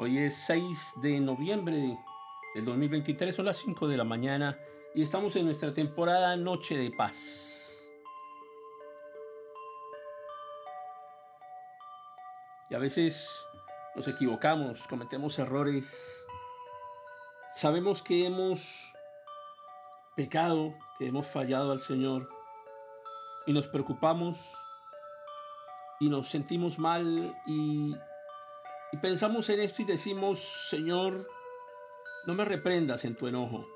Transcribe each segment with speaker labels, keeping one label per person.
Speaker 1: Hoy es 6 de noviembre del 2023, son las 5 de la mañana y estamos en nuestra temporada Noche de Paz. Y a veces nos equivocamos, cometemos errores. Sabemos que hemos pecado, que hemos fallado al Señor y nos preocupamos y nos sentimos mal y y pensamos en esto y decimos, Señor, no me reprendas en tu enojo.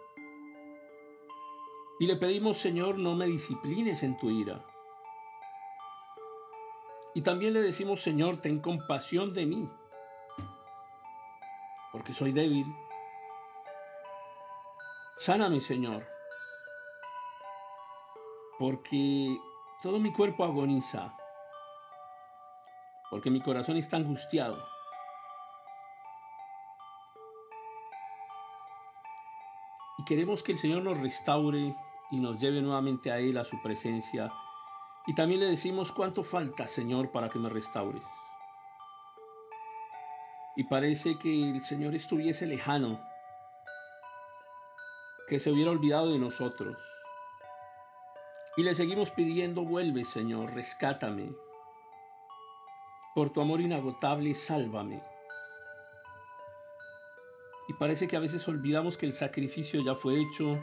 Speaker 1: Y le pedimos, Señor, no me disciplines en tu ira. Y también le decimos, Señor, ten compasión de mí, porque soy débil. Sáname, Señor, porque todo mi cuerpo agoniza, porque mi corazón está angustiado. Y queremos que el Señor nos restaure y nos lleve nuevamente a Él, a su presencia. Y también le decimos cuánto falta, Señor, para que me restaures. Y parece que el Señor estuviese lejano, que se hubiera olvidado de nosotros. Y le seguimos pidiendo, vuelve, Señor, rescátame. Por tu amor inagotable, sálvame. Parece que a veces olvidamos que el sacrificio ya fue hecho,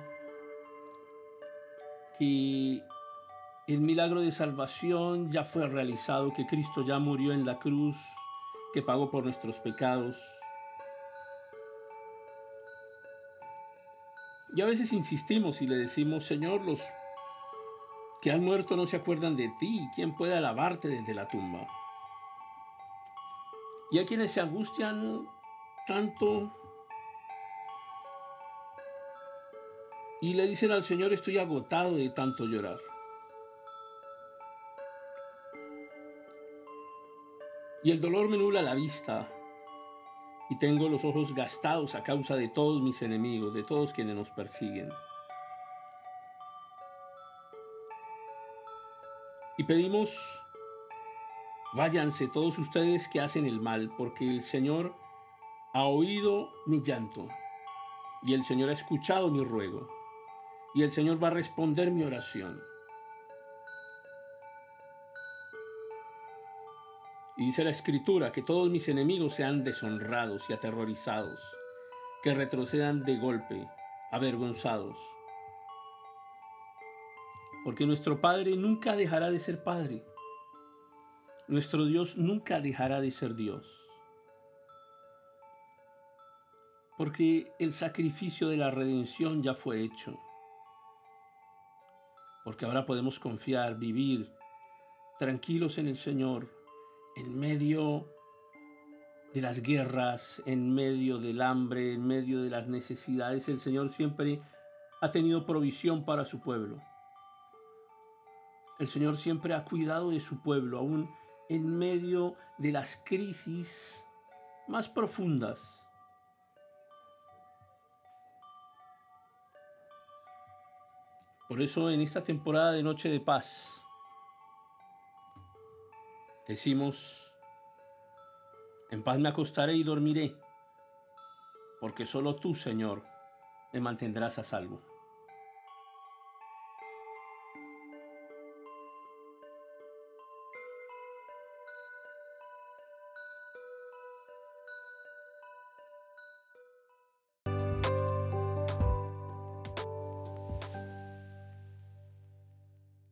Speaker 1: que el milagro de salvación ya fue realizado, que Cristo ya murió en la cruz, que pagó por nuestros pecados. Y a veces insistimos y le decimos, Señor, los que han muerto no se acuerdan de ti, ¿quién puede alabarte desde la tumba? Y hay quienes se angustian tanto y le dicen al Señor, estoy agotado de tanto llorar. Y el dolor me nula la vista y tengo los ojos gastados a causa de todos mis enemigos, de todos quienes nos persiguen. Y pedimos, váyanse todos ustedes que hacen el mal, porque el Señor ha oído mi llanto y el Señor ha escuchado mi ruego y el Señor va a responder mi oración. Y dice la escritura que todos mis enemigos sean deshonrados y aterrorizados, que retrocedan de golpe, avergonzados. Porque nuestro Padre nunca dejará de ser Padre. Nuestro Dios nunca dejará de ser Dios. Porque el sacrificio de la redención ya fue hecho porque ahora podemos confiar, vivir tranquilos en el Señor, en medio de las guerras, en medio del hambre, en medio de las necesidades. El Señor siempre ha tenido provisión para su pueblo. El Señor siempre ha cuidado de su pueblo, aún en medio de las crisis más profundas. Por eso en esta temporada de Noche de Paz decimos, en paz me acostaré y dormiré, porque solo tú, Señor, me mantendrás a salvo.